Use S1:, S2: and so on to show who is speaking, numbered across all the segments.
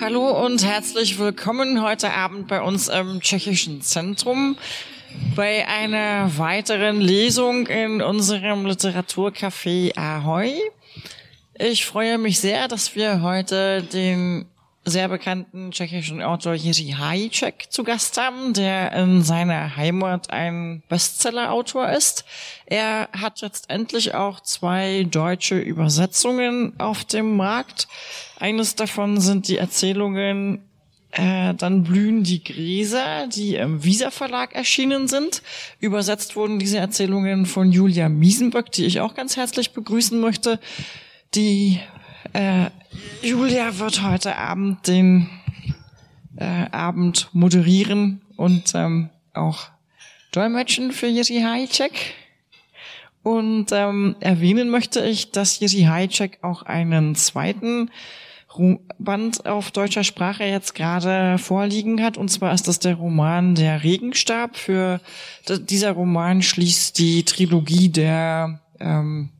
S1: Hallo und herzlich willkommen heute Abend bei uns im Tschechischen Zentrum bei einer weiteren Lesung in unserem Literaturcafé Ahoy. Ich freue mich sehr, dass wir heute den sehr bekannten tschechischen Autor Jiří Hajicek zu Gast haben, der in seiner Heimat ein Bestseller-Autor ist. Er hat jetzt endlich auch zwei deutsche Übersetzungen auf dem Markt. Eines davon sind die Erzählungen äh, dann blühen die Gräser, die im Visa Verlag erschienen sind. Übersetzt wurden diese Erzählungen von Julia Miesenböck, die ich auch ganz herzlich begrüßen möchte. Die äh, Julia wird heute Abend den äh, Abend moderieren und ähm, auch dolmetschen für Jiri Hajcek. Und ähm, erwähnen möchte ich, dass Jiri Hajcek auch einen zweiten Band auf deutscher Sprache jetzt gerade vorliegen hat. Und zwar ist das der Roman Der Regenstab. Für dieser Roman schließt die Trilogie der ähm,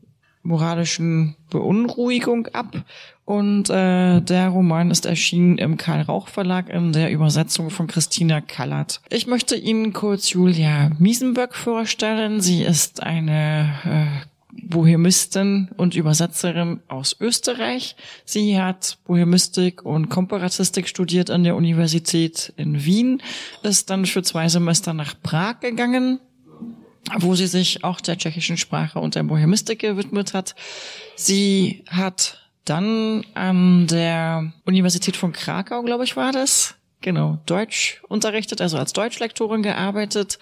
S1: moralischen Beunruhigung ab. Und äh, der Roman ist erschienen im Karl Rauch Verlag in der Übersetzung von Christina Kallert. Ich möchte Ihnen kurz Julia Miesenböck vorstellen. Sie ist eine äh, Bohemistin und Übersetzerin aus Österreich. Sie hat Bohemistik und Komparatistik studiert an der Universität in Wien, ist dann für zwei Semester nach Prag gegangen, wo sie sich auch der tschechischen Sprache und der Bohemistik gewidmet hat. Sie hat dann an der Universität von Krakau, glaube ich, war das, genau, Deutsch unterrichtet, also als Deutschlektorin gearbeitet,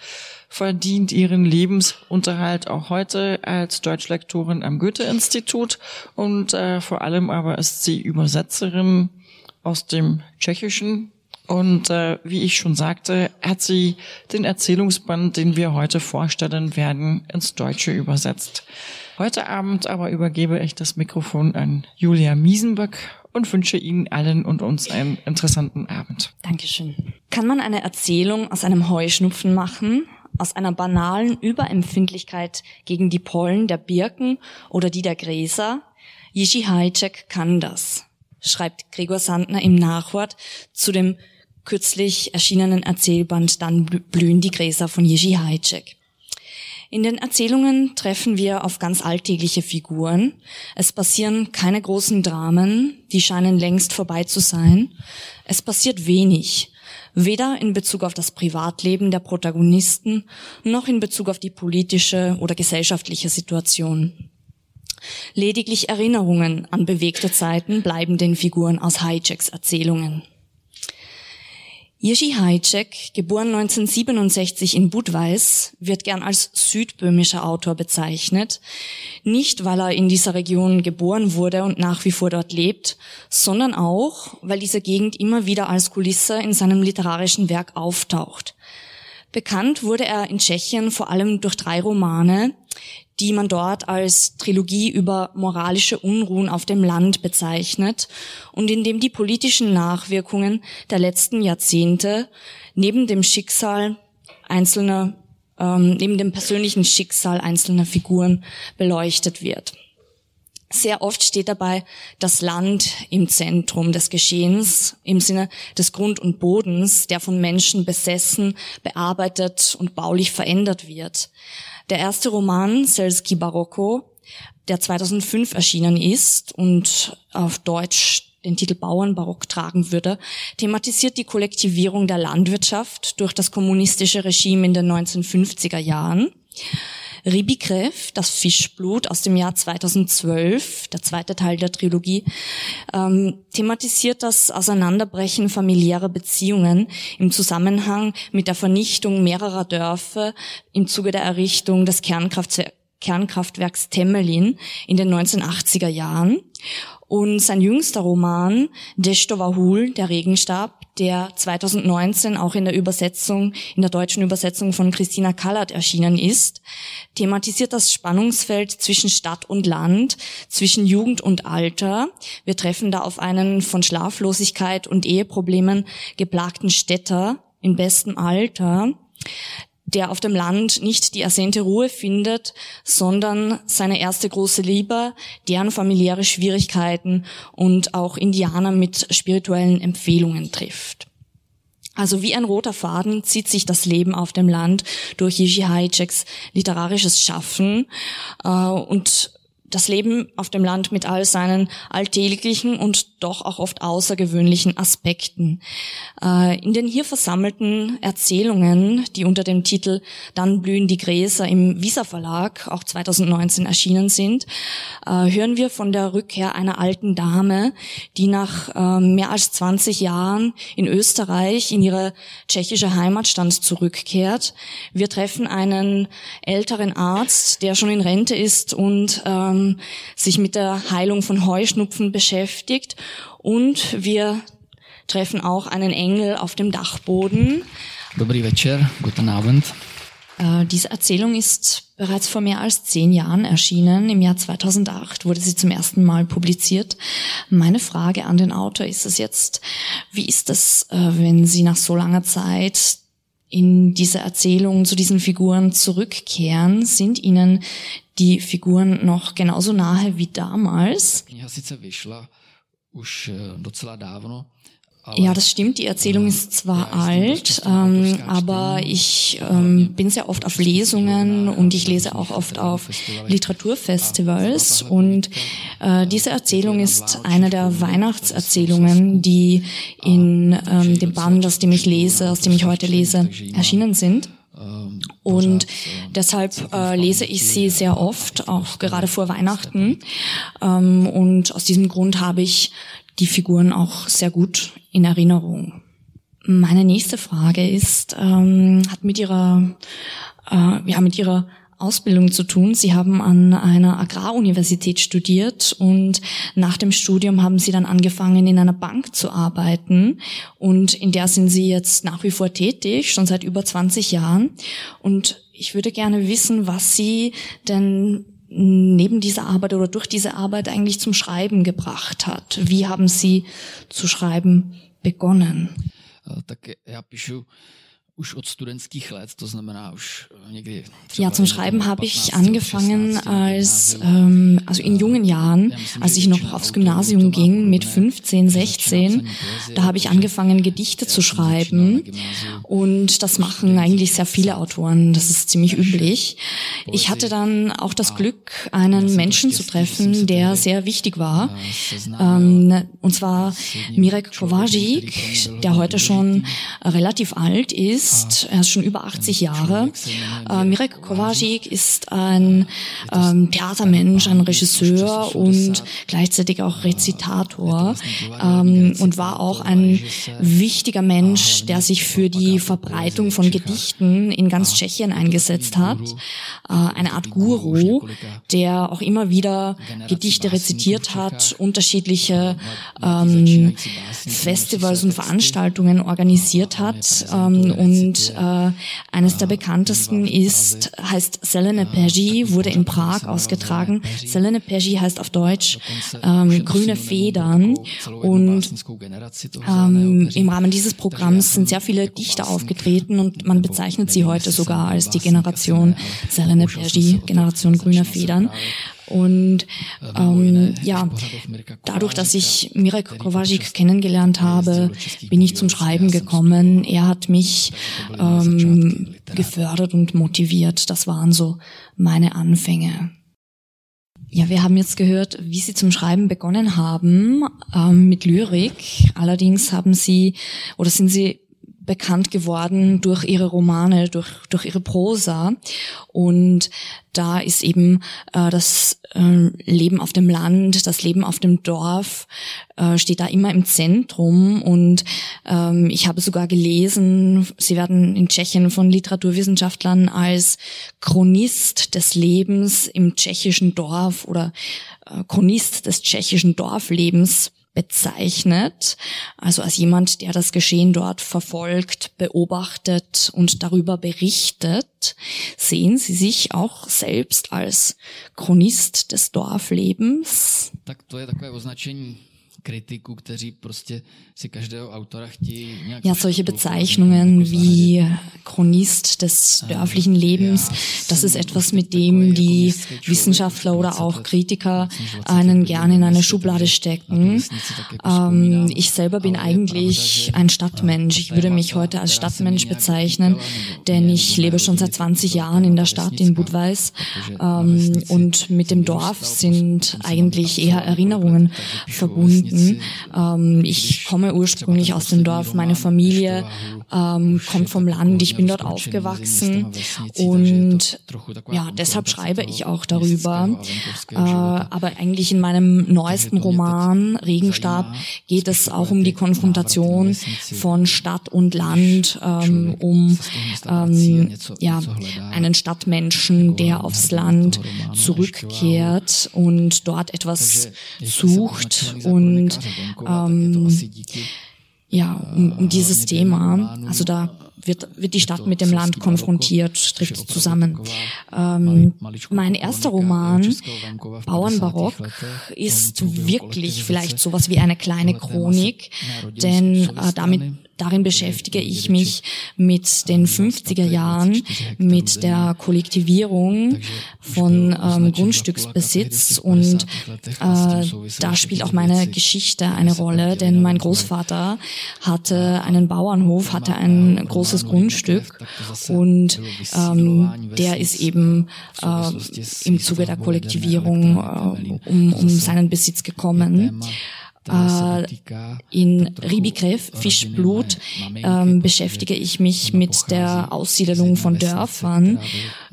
S1: verdient ihren Lebensunterhalt auch heute als Deutschlektorin am Goethe-Institut und äh, vor allem aber ist sie Übersetzerin aus dem Tschechischen und äh, wie ich schon sagte, hat sie den Erzählungsband, den wir heute vorstellen werden, ins Deutsche übersetzt. Heute Abend aber übergebe ich das Mikrofon an Julia Miesenböck und wünsche Ihnen allen und uns einen interessanten Abend.
S2: Dankeschön. Kann man eine Erzählung aus einem Heuschnupfen machen? Aus einer banalen Überempfindlichkeit gegen die Pollen der Birken oder die der Gräser? Jiří Hajcek kann das, schreibt Gregor Sandner im Nachwort zu dem kürzlich erschienenen Erzählband Dann blühen die Gräser von Jiří Hajcek. In den Erzählungen treffen wir auf ganz alltägliche Figuren. Es passieren keine großen Dramen, die scheinen längst vorbei zu sein. Es passiert wenig, weder in Bezug auf das Privatleben der Protagonisten noch in Bezug auf die politische oder gesellschaftliche Situation. Lediglich Erinnerungen an bewegte Zeiten bleiben den Figuren aus Hijacks Erzählungen. Jiří Hajcek, geboren 1967 in Budweis, wird gern als südböhmischer Autor bezeichnet. Nicht, weil er in dieser Region geboren wurde und nach wie vor dort lebt, sondern auch, weil diese Gegend immer wieder als Kulisse in seinem literarischen Werk auftaucht. Bekannt wurde er in Tschechien vor allem durch drei Romane, die man dort als Trilogie über moralische Unruhen auf dem Land bezeichnet und in dem die politischen Nachwirkungen der letzten Jahrzehnte neben dem Schicksal einzelner, ähm, neben dem persönlichen Schicksal einzelner Figuren beleuchtet wird. Sehr oft steht dabei das Land im Zentrum des Geschehens im Sinne des Grund und Bodens, der von Menschen besessen, bearbeitet und baulich verändert wird. Der erste Roman, Selski Barocco, der 2005 erschienen ist und auf Deutsch den Titel Bauernbarock tragen würde, thematisiert die Kollektivierung der Landwirtschaft durch das kommunistische Regime in den 1950er Jahren. Ribikrev, das Fischblut aus dem Jahr 2012, der zweite Teil der Trilogie, ähm, thematisiert das Auseinanderbrechen familiärer Beziehungen im Zusammenhang mit der Vernichtung mehrerer Dörfer im Zuge der Errichtung des Kernkraftwerks Kernkraftwerks Temelin in den 1980er Jahren. Und sein jüngster Roman, Deshtovahul, der Regenstab, der 2019 auch in der Übersetzung, in der deutschen Übersetzung von Christina Kallert erschienen ist, thematisiert das Spannungsfeld zwischen Stadt und Land, zwischen Jugend und Alter. Wir treffen da auf einen von Schlaflosigkeit und Eheproblemen geplagten Städter in bestem Alter, der auf dem Land nicht die ersehnte Ruhe findet, sondern seine erste große Liebe, deren familiäre Schwierigkeiten und auch Indianer mit spirituellen Empfehlungen trifft. Also wie ein roter Faden zieht sich das Leben auf dem Land durch Yishi Hajeks literarisches Schaffen äh, und das Leben auf dem Land mit all seinen alltäglichen und doch auch oft außergewöhnlichen Aspekten. Äh, in den hier versammelten Erzählungen, die unter dem Titel Dann blühen die Gräser im Visa Verlag auch 2019 erschienen sind, äh, hören wir von der Rückkehr einer alten Dame, die nach äh, mehr als 20 Jahren in Österreich in ihre tschechische Heimatstand zurückkehrt. Wir treffen einen älteren Arzt, der schon in Rente ist und ähm, sich mit der Heilung von Heuschnupfen beschäftigt und wir treffen auch einen Engel auf dem Dachboden.
S3: Dobrý večer, guten Abend.
S2: Äh, diese Erzählung ist bereits vor mehr als zehn Jahren erschienen. Im Jahr 2008 wurde sie zum ersten Mal publiziert. Meine Frage an den Autor ist es jetzt, wie ist es, äh, wenn Sie nach so langer Zeit in diese Erzählung zu diesen Figuren zurückkehren? Sind Ihnen die Figuren noch genauso nahe wie damals?
S3: už eh, docela dávno.
S2: Ja, das stimmt. Die Erzählung ist zwar alt, ähm, aber ich ähm, bin sehr oft auf Lesungen und ich lese auch oft auf Literaturfestivals. Und äh, diese Erzählung ist eine der Weihnachtserzählungen, die in ähm, dem Band, aus dem ich lese, aus dem ich heute lese, erschienen sind. Und deshalb äh, lese ich sie sehr oft, auch gerade vor Weihnachten. Ähm, und aus diesem Grund habe ich die Figuren auch sehr gut in Erinnerung. Meine nächste Frage ist, ähm, hat mit ihrer, äh, ja, mit ihrer Ausbildung zu tun. Sie haben an einer Agraruniversität studiert und nach dem Studium haben Sie dann angefangen, in einer Bank zu arbeiten und in der sind Sie jetzt nach wie vor tätig, schon seit über 20 Jahren. Und ich würde gerne wissen, was Sie denn neben dieser Arbeit oder durch diese Arbeit eigentlich zum Schreiben gebracht hat. Wie haben Sie zu schreiben begonnen?
S3: Tak ja píšu už od studentských let, to znamená už eh, někdy
S2: Ja, zum Schreiben habe ich angefangen als, ähm, also in jungen Jahren, als ich noch aufs Gymnasium ging, mit 15, 16, da habe ich angefangen, Gedichte zu schreiben. und das machen eigentlich sehr viele Autoren, das ist ziemlich üblich. Ich hatte dann auch das Glück, einen Menschen zu treffen, der sehr wichtig war, ähm, und zwar Mirek Kovacic, der heute schon relativ alt ist, ist, er ist schon über 80 Jahre. Äh, Mirek Kovacic ist ein ähm, Theatermensch, ein Regisseur und gleichzeitig auch Rezitator ähm, und war auch ein wichtiger Mensch, der sich für die Verbreitung von Gedichten in ganz Tschechien eingesetzt hat. Äh, eine Art Guru, der auch immer wieder Gedichte rezitiert hat, unterschiedliche ähm, Festivals und Veranstaltungen organisiert hat ähm, und und äh, eines der bekanntesten ist, heißt Selene Pergy, wurde in Prag ausgetragen. Selene Pergy heißt auf Deutsch ähm, grüne Federn. Und ähm, im Rahmen dieses Programms sind sehr viele Dichter aufgetreten und man bezeichnet sie heute sogar als die Generation Selene Pergy, Generation grüner Federn. Und ähm, ja, dadurch, dass ich Mirek Kovacic kennengelernt habe, bin ich zum Schreiben gekommen. Er hat mich ähm, gefördert und motiviert. Das waren so meine Anfänge. Ja, wir haben jetzt gehört, wie Sie zum Schreiben begonnen haben ähm, mit Lyrik. Allerdings haben Sie oder sind Sie bekannt geworden durch ihre Romane, durch, durch ihre Prosa. Und da ist eben äh, das äh, Leben auf dem Land, das Leben auf dem Dorf, äh, steht da immer im Zentrum. Und ähm, ich habe sogar gelesen, sie werden in Tschechien von Literaturwissenschaftlern als Chronist des Lebens im tschechischen Dorf oder äh, Chronist des tschechischen Dorflebens bezeichnet, also als jemand, der das Geschehen dort verfolgt, beobachtet und darüber berichtet. Sehen Sie sich auch selbst als Chronist des Dorflebens?
S3: kritiků, kteří prostě si každého autora chtějí nějak
S2: Ja, solche Bezeichnungen wie Chronist des dörflichen Lebens, das ist etwas, mit dem die Wissenschaftler oder auch Kritiker einen gerne in eine Schublade stecken. Ähm, ich selber bin eigentlich ein Stadtmensch. Ich würde mich heute als Stadtmensch bezeichnen, denn ich lebe schon seit 20 Jahren in der Stadt in Budweis. Ähm, und mit dem Dorf sind eigentlich eher Erinnerungen verbunden. Ähm, ich komme ursprünglich aus dem Dorf, meine Familie ähm, kommt vom Land, ich bin dort aufgewachsen und ja, deshalb schreibe ich auch darüber. Äh, aber eigentlich in meinem neuesten Roman Regenstab geht es auch um die Konfrontation von Stadt und Land, ähm, um ähm, ja, einen Stadtmenschen, der aufs Land zurückkehrt und dort etwas sucht und ähm, ja, um, um dieses Thema. Also da wird, wird die Stadt mit dem Land konfrontiert, trifft zusammen. Ähm, mein erster Roman, Bauernbarock, ist wirklich vielleicht sowas wie eine kleine Chronik, denn äh, damit Darin beschäftige ich mich mit den 50er Jahren, mit der Kollektivierung von ähm, Grundstücksbesitz und äh, da spielt auch meine Geschichte eine Rolle, denn mein Großvater hatte einen Bauernhof, hatte ein großes Grundstück und ähm, der ist eben äh, im Zuge der Kollektivierung äh, um, um seinen Besitz gekommen. Äh, in Ribikref, Fischblut, ähm, beschäftige ich mich mit der Aussiedelung von Dörfern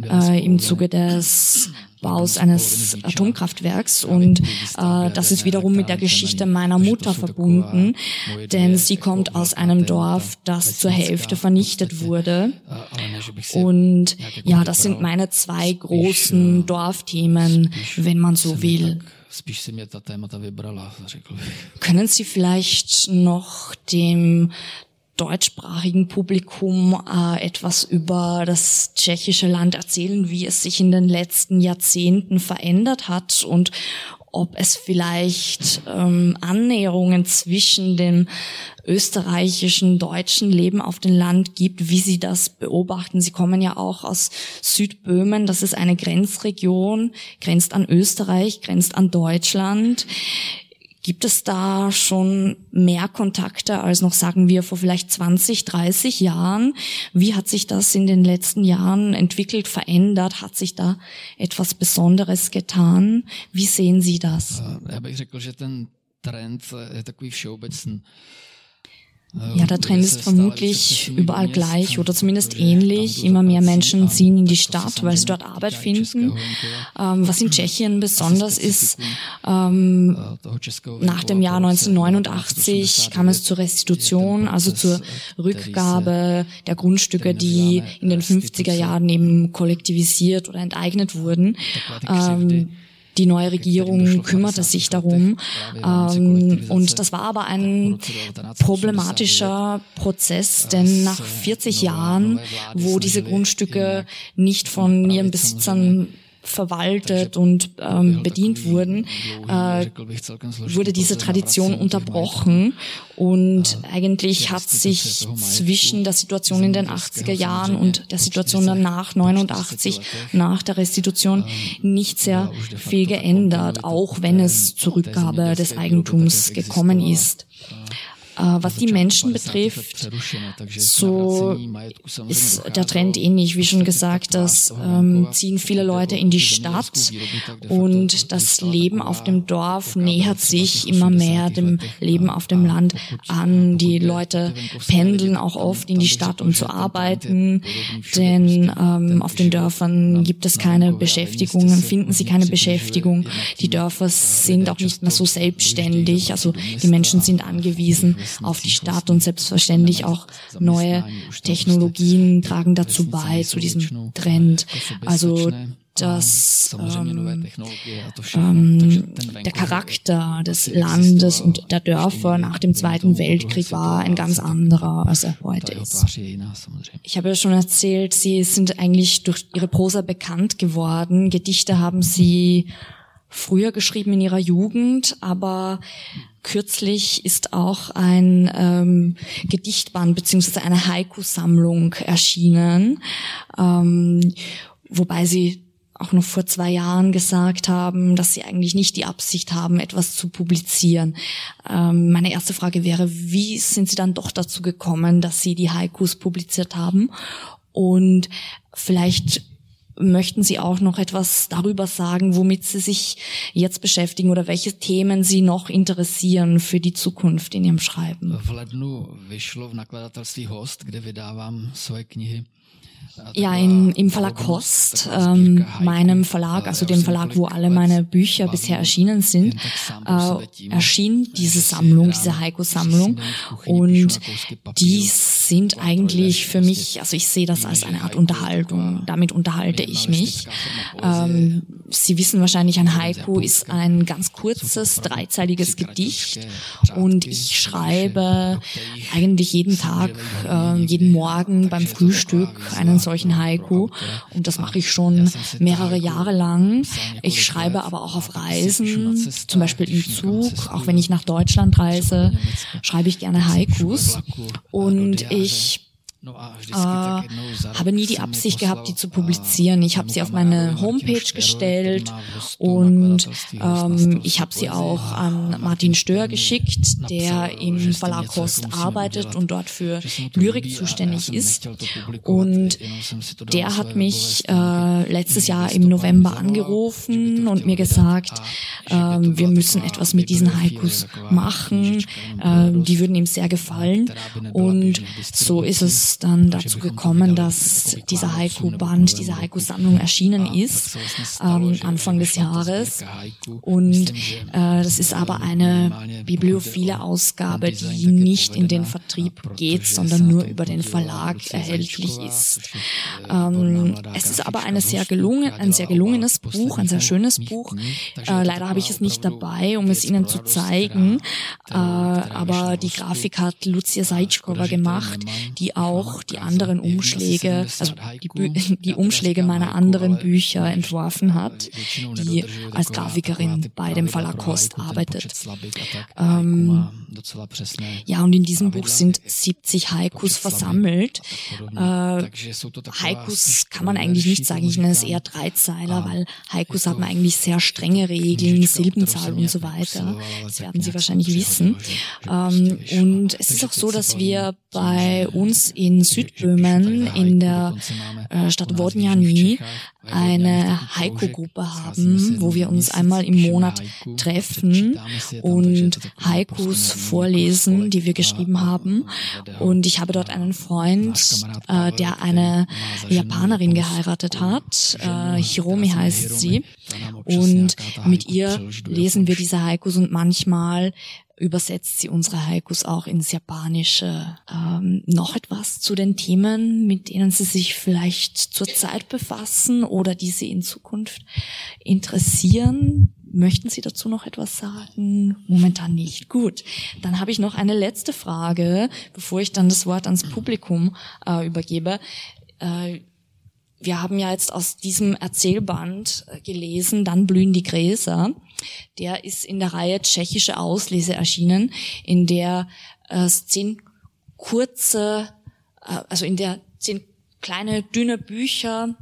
S2: äh, im Zuge des Baus eines Atomkraftwerks und äh, das ist wiederum mit der Geschichte meiner Mutter verbunden, denn sie kommt aus einem Dorf, das zur Hälfte vernichtet wurde. Und ja, das sind meine zwei großen Dorfthemen, wenn man so will. Können Sie vielleicht noch dem deutschsprachigen Publikum äh, etwas über das tschechische Land erzählen, wie es sich in den letzten Jahrzehnten verändert hat und ob es vielleicht ähm, Annäherungen zwischen dem österreichischen, deutschen Leben auf dem Land gibt, wie Sie das beobachten. Sie kommen ja auch aus Südböhmen, das ist eine Grenzregion, grenzt an Österreich, grenzt an Deutschland. Gibt es da schon mehr Kontakte als noch, sagen wir, vor vielleicht 20, 30 Jahren? Wie hat sich das in den letzten Jahren entwickelt, verändert? Hat sich da etwas Besonderes getan? Wie sehen Sie das?
S3: Já bych řekl, že ten trend je takový.
S2: Ja, der Trend ist vermutlich überall gleich oder zumindest ähnlich. Immer mehr Menschen ziehen in die Stadt, weil sie dort Arbeit finden. Ähm, was in Tschechien besonders ist, ähm, nach dem Jahr 1989 kam es zur Restitution, also zur Rückgabe der Grundstücke, die in den 50er Jahren eben kollektivisiert oder enteignet wurden. Ähm, die neue Regierung kümmerte sich darum. Ähm, und das war aber ein problematischer Prozess, denn nach 40 Jahren, wo diese Grundstücke nicht von ihren Besitzern verwaltet und ähm, bedient wurden, äh, wurde diese Tradition unterbrochen. Und eigentlich hat sich zwischen der Situation in den 80er Jahren und der Situation danach 89 nach der Restitution nicht sehr viel geändert, auch wenn es zur Rückgabe des Eigentums gekommen ist. Äh, was die Menschen betrifft, so ist der Trend ähnlich, wie schon gesagt, dass ähm, ziehen viele Leute in die Stadt und das Leben auf dem Dorf nähert sich immer mehr dem Leben auf dem Land an. Die Leute pendeln auch oft in die Stadt, um zu arbeiten, denn ähm, auf den Dörfern gibt es keine Beschäftigungen, finden sie keine Beschäftigung. Die Dörfer sind auch nicht mehr so selbstständig, also die Menschen sind angewiesen auf die Stadt und selbstverständlich auch neue Technologien tragen dazu bei, zu diesem Trend. Also dass ähm, ähm, der Charakter des Landes und der Dörfer nach dem Zweiten Weltkrieg war ein ganz anderer, als er heute ist. Ich habe ja schon erzählt, Sie sind eigentlich durch Ihre Prosa bekannt geworden. Gedichte haben Sie früher geschrieben in ihrer Jugend, aber kürzlich ist auch ein ähm, Gedichtband beziehungsweise eine Haiku-Sammlung erschienen, ähm, wobei sie auch noch vor zwei Jahren gesagt haben, dass sie eigentlich nicht die Absicht haben, etwas zu publizieren. Ähm, meine erste Frage wäre, wie sind Sie dann doch dazu gekommen, dass Sie die Haikus publiziert haben? Und vielleicht möchten Sie auch noch etwas darüber sagen, womit Sie sich jetzt beschäftigen oder welche Themen Sie noch interessieren für die Zukunft in Ihrem Schreiben?
S3: V lednu vyšlo v nakladatelství Host, kde vydávám svoje knihy
S2: ja, im, im Verlag Host, ähm, meinem Verlag, also dem Verlag, wo alle meine Bücher bisher erschienen sind, äh, erschien diese Sammlung, diese Haiku-Sammlung. Und die sind eigentlich für mich, also ich sehe das als eine Art Unterhaltung. Damit unterhalte ich mich. Ähm, Sie wissen wahrscheinlich, ein Haiku ist ein ganz kurzes, dreizeiliges Gedicht. Und ich schreibe eigentlich jeden Tag, äh, jeden Morgen beim Frühstück einen solchen Haiku. und das mache ich schon mehrere Jahre lang. Ich schreibe aber auch auf Reisen, zum Beispiel im Zug, auch wenn ich nach Deutschland reise, schreibe ich gerne Haikus. Und ich äh, habe nie die Absicht gehabt, die zu publizieren. Ich habe sie auf meine Homepage gestellt und ähm, ich habe sie auch an Martin Stör geschickt, der im Verlag Kost arbeitet und dort für Lyrik zuständig ist. Und der hat mich äh, letztes Jahr im November angerufen und mir gesagt, äh, wir müssen etwas mit diesen Haikus machen. Äh, die würden ihm sehr gefallen. Und so ist es dann dazu gekommen, dass dieser Haiku-Band, diese Haiku-Sammlung erschienen ist, ähm, Anfang des Jahres. Und äh, das ist aber eine bibliophile Ausgabe, die nicht in den Vertrieb geht, sondern nur über den Verlag erhältlich ist. Ähm, es ist aber eine sehr gelungen, ein sehr gelungenes Buch, ein sehr schönes Buch. Äh, leider habe ich es nicht dabei, um es Ihnen zu zeigen. Äh, aber die Grafik hat Lucia Sajčkova gemacht, die auch auch die anderen Umschläge, also die, die Umschläge meiner anderen Bücher entworfen hat, die als Grafikerin bei dem Verlag Kost arbeitet. Ähm, ja, und in diesem Buch sind 70 Haikus versammelt. Äh, Haikus kann man eigentlich nicht sagen, ich nenne es eher Dreizeiler, weil Haikus haben eigentlich sehr strenge Regeln, Silbenzahl und so weiter. Das werden Sie wahrscheinlich wissen. Ähm, und es ist auch so, dass wir bei uns in Südböhmen in der äh, Stadt Wodniani eine Haiku-Gruppe haben, wo wir uns einmal im Monat treffen und Haikus vorlesen, die wir geschrieben haben. Und ich habe dort einen Freund, äh, der eine Japanerin geheiratet hat. Äh, Hiromi heißt sie. Und mit ihr lesen wir diese Haikus und manchmal übersetzt sie unsere Haikus auch ins Japanische. Ähm, noch etwas zu den Themen, mit denen Sie sich vielleicht zurzeit befassen oder die Sie in Zukunft interessieren? Möchten Sie dazu noch etwas sagen? Momentan nicht. Gut. Dann habe ich noch eine letzte Frage, bevor ich dann das Wort ans Publikum äh, übergebe. Äh, wir haben ja jetzt aus diesem Erzählband äh, gelesen, dann blühen die Gräser. Der ist in der Reihe Tschechische Auslese erschienen, in der äh, zehn kurze, äh, also in der zehn kleine, dünne Bücher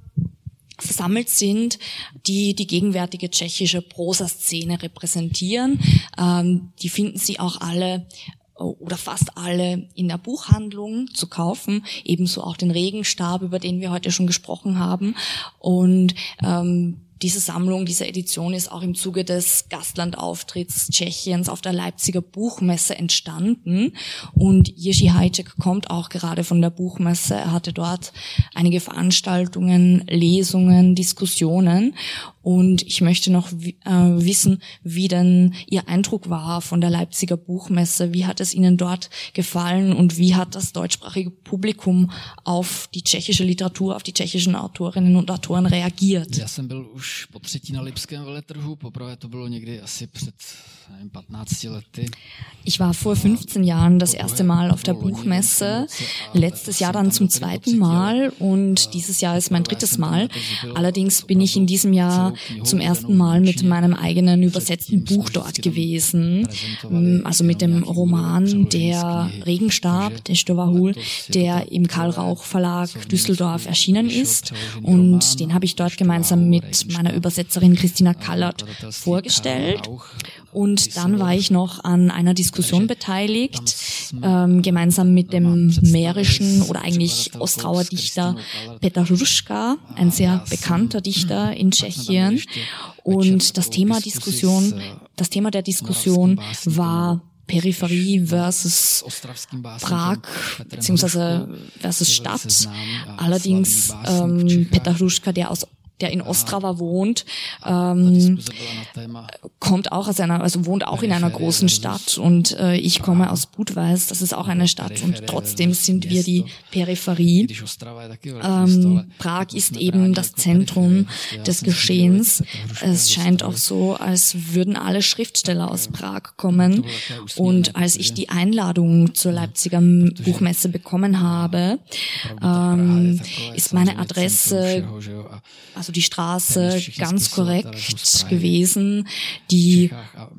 S2: versammelt sind, die die gegenwärtige tschechische Prosa-Szene repräsentieren. Ähm, die finden Sie auch alle oder fast alle in der Buchhandlung zu kaufen, ebenso auch den Regenstab, über den wir heute schon gesprochen haben. Und ähm, diese Sammlung, diese Edition ist auch im Zuge des Gastlandauftritts Tschechiens auf der Leipziger Buchmesse entstanden. Und Jerzy Hajcek kommt auch gerade von der Buchmesse. Er hatte dort einige Veranstaltungen, Lesungen, Diskussionen. Und ich möchte noch äh, wissen, wie denn Ihr Eindruck war von der Leipziger Buchmesse. Wie hat es Ihnen dort gefallen und wie hat das deutschsprachige Publikum auf die tschechische Literatur, auf die tschechischen Autorinnen und Autoren reagiert?
S3: Ja jsem byl už po třetí na Lipském veletrhu. Poprvé to bylo někdy asi před 15 lety.
S2: Ich war vor 15 Jahren das erste Mal auf der Buchmesse, letztes Jahr dann zum zweiten Mal und dieses Jahr ist mein drittes Mal. Allerdings bin ich in diesem Jahr war zum ersten Mal mit meinem eigenen übersetzten Buch dort gewesen, also mit dem Roman Der Regenstab, der Stovahul, der im Karl Rauch Verlag Düsseldorf erschienen ist. Und den habe ich dort gemeinsam mit meiner Übersetzerin Christina Kallert vorgestellt. Und dann war ich noch an einer Diskussion beteiligt, ähm, gemeinsam mit dem mährischen oder eigentlich Ostrauer Dichter Peter Ruschka, ein sehr bekannter Dichter in Tschechien. Und das Thema Diskussion, das Thema der Diskussion war Peripherie versus Prag beziehungsweise versus Stadt. Allerdings ähm, Peter Hruschka, der aus der in Ostrava wohnt, ähm, kommt auch aus einer, also wohnt auch in einer großen Stadt und äh, ich komme aus Budweis, das ist auch eine Stadt und trotzdem sind wir die Peripherie. Ähm, Prag ist eben das Zentrum des Geschehens. Es scheint auch so, als würden alle Schriftsteller aus Prag kommen und als ich die Einladung zur Leipziger Buchmesse bekommen habe, ähm, ist meine Adresse also die Straße ganz korrekt gewesen. Die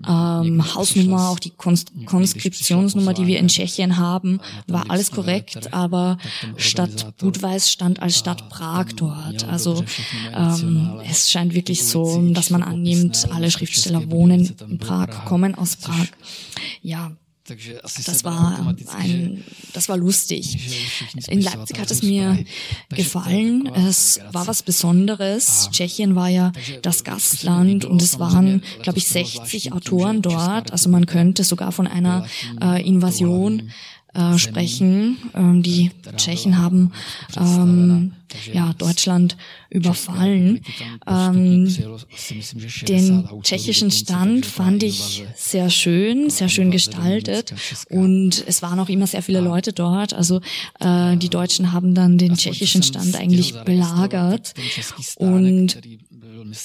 S2: ähm, Hausnummer, auch die Kons Konskriptionsnummer, die wir in Tschechien haben, war alles korrekt, aber Stadt Budweis stand als Stadt Prag dort. Also ähm, es scheint wirklich so, dass man annimmt, alle Schriftsteller wohnen in Prag, kommen aus Prag. Ja, das war ein, das war lustig. In Leipzig hat es mir gefallen. Es war was Besonderes. Tschechien war ja das Gastland und es waren, glaube ich, 60 Autoren dort. Also man könnte sogar von einer äh, Invasion äh, sprechen. Ähm, die Tschechen haben ähm, ja Deutschland überfallen. Ähm, den tschechischen Stand fand ich sehr schön, sehr schön gestaltet und es waren auch immer sehr viele Leute dort. Also äh, die Deutschen haben dann den tschechischen Stand eigentlich belagert und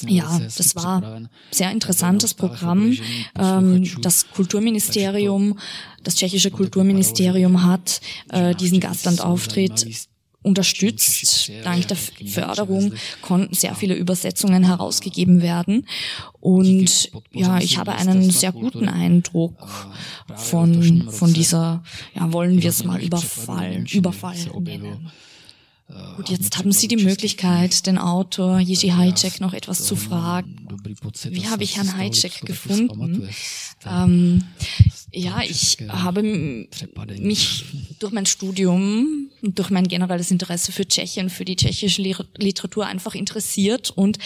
S2: ja, das war sehr interessantes Programm. Ähm, das Kulturministerium, das tschechische Kulturministerium hat äh, diesen Gastlandauftritt unterstützt. Dank der Förderung konnten sehr viele Übersetzungen herausgegeben werden. Und ja, ich habe einen sehr guten Eindruck von, von dieser, ja, wollen wir es mal überfallen, Überfall nennen. Gut, jetzt haben Sie die Möglichkeit, den Autor Jiří Hajcek noch etwas zu fragen. Wie habe ich Herrn Hajcek gefunden? Ähm, ja, ich habe mich durch mein Studium, durch mein generelles Interesse für Tschechien, für die tschechische Literatur einfach interessiert und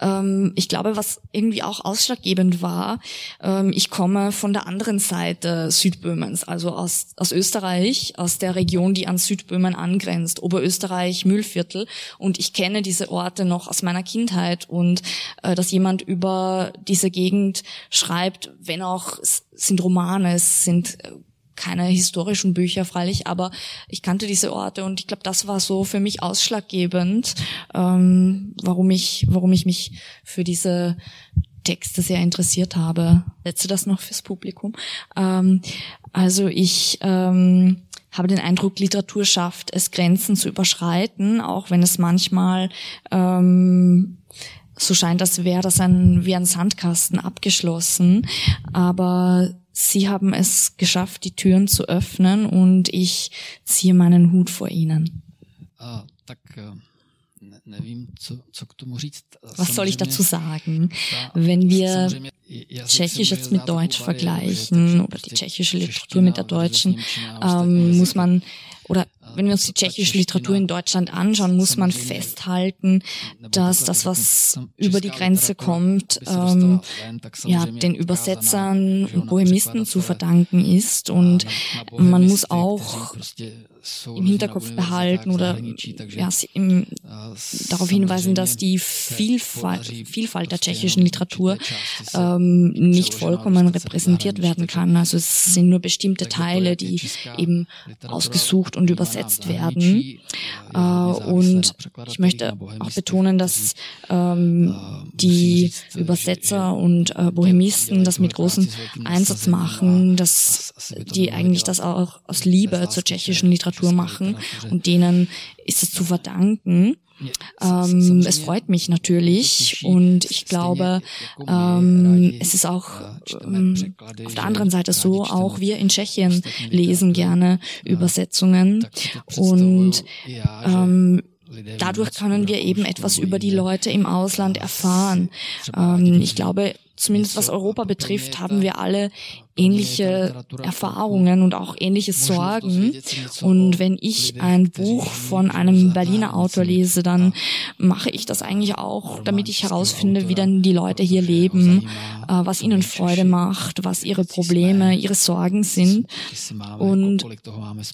S2: ähm, ich glaube, was irgendwie auch ausschlaggebend war, ähm, ich komme von der anderen Seite Südböhmens, also aus, aus Österreich, aus der Region, die an Südböhmen angrenzt, Oberösterreich, Mühlviertel. Und ich kenne diese Orte noch aus meiner Kindheit und äh, dass jemand über diese Gegend schreibt, wenn auch sind Romane, es sind äh, keine historischen Bücher freilich, aber ich kannte diese Orte und ich glaube, das war so für mich ausschlaggebend, ähm, warum ich, warum ich mich für diese Texte sehr interessiert habe. Setze das noch fürs Publikum. Ähm, also ich ähm, habe den Eindruck, Literatur schafft es, Grenzen zu überschreiten, auch wenn es manchmal ähm, so scheint, als wäre das ein, wie ein Sandkasten abgeschlossen. Aber Sie haben es geschafft, die Türen zu öffnen und ich ziehe meinen Hut vor Ihnen.
S3: Ah, tomu říct.
S2: Was soll ich dazu sagen? Wenn wir Tschechisch jetzt mit Deutsch vergleichen oder die tschechische Literatur mit der deutschen, ähm, muss man oder wenn wir uns die tschechische Literatur in Deutschland anschauen, muss man festhalten, dass das, was über die Grenze kommt, ähm, ja, den Übersetzern und Bohemisten zu verdanken ist. Und man muss auch im Hinterkopf behalten oder ja, im, darauf hinweisen, dass die Vielfalt, Vielfalt der tschechischen Literatur ähm, nicht vollkommen repräsentiert werden kann. Also es sind nur bestimmte Teile, die eben ausgesucht und übersetzt werden. Äh, und ich möchte auch betonen, dass ähm, die Übersetzer und äh, Bohemisten das mit großem Einsatz machen, dass die eigentlich das auch aus Liebe zur tschechischen Literatur machen und denen ist es zu verdanken. Ähm, es freut mich natürlich und ich glaube, ähm, es ist auch ähm, auf der anderen Seite so, auch wir in Tschechien lesen gerne Übersetzungen und ähm, dadurch können wir eben etwas über die Leute im Ausland erfahren. Ähm, ich glaube, zumindest was Europa betrifft, haben wir alle ähnliche Erfahrungen und auch ähnliche Sorgen. Und wenn ich ein Buch von einem Berliner Autor lese, dann mache ich das eigentlich auch, damit ich herausfinde, wie dann die Leute hier leben, äh, was ihnen Freude macht, was ihre Probleme, ihre Sorgen sind. Und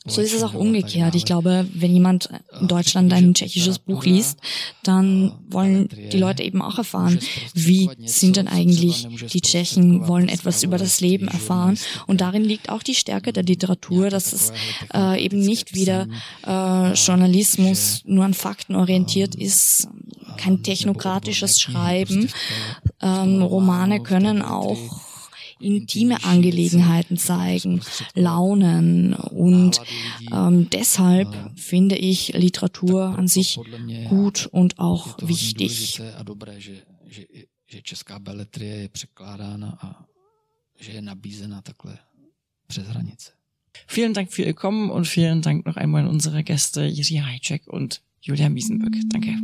S2: so ist es auch umgekehrt. Ich glaube, wenn jemand in Deutschland ein tschechisches Buch liest, dann wollen die Leute eben auch erfahren, wie sind denn eigentlich die Tschechen, wollen etwas über das Leben erfahren erfahren. Und darin liegt auch die Stärke der Literatur, dass es äh, eben nicht wieder äh, Journalismus nur an Fakten orientiert ist, kein technokratisches Schreiben. Ähm, Romane können auch intime Angelegenheiten zeigen, Launen und ähm, deshalb finde ich Literatur an sich gut und auch wichtig.
S3: že je nabízena takhle přes hranice.
S1: Vielen Dank für Ihr Kommen und vielen Dank noch einmal an unsere Gäste Jiri Hajcek und Julia Miesenböck. Danke.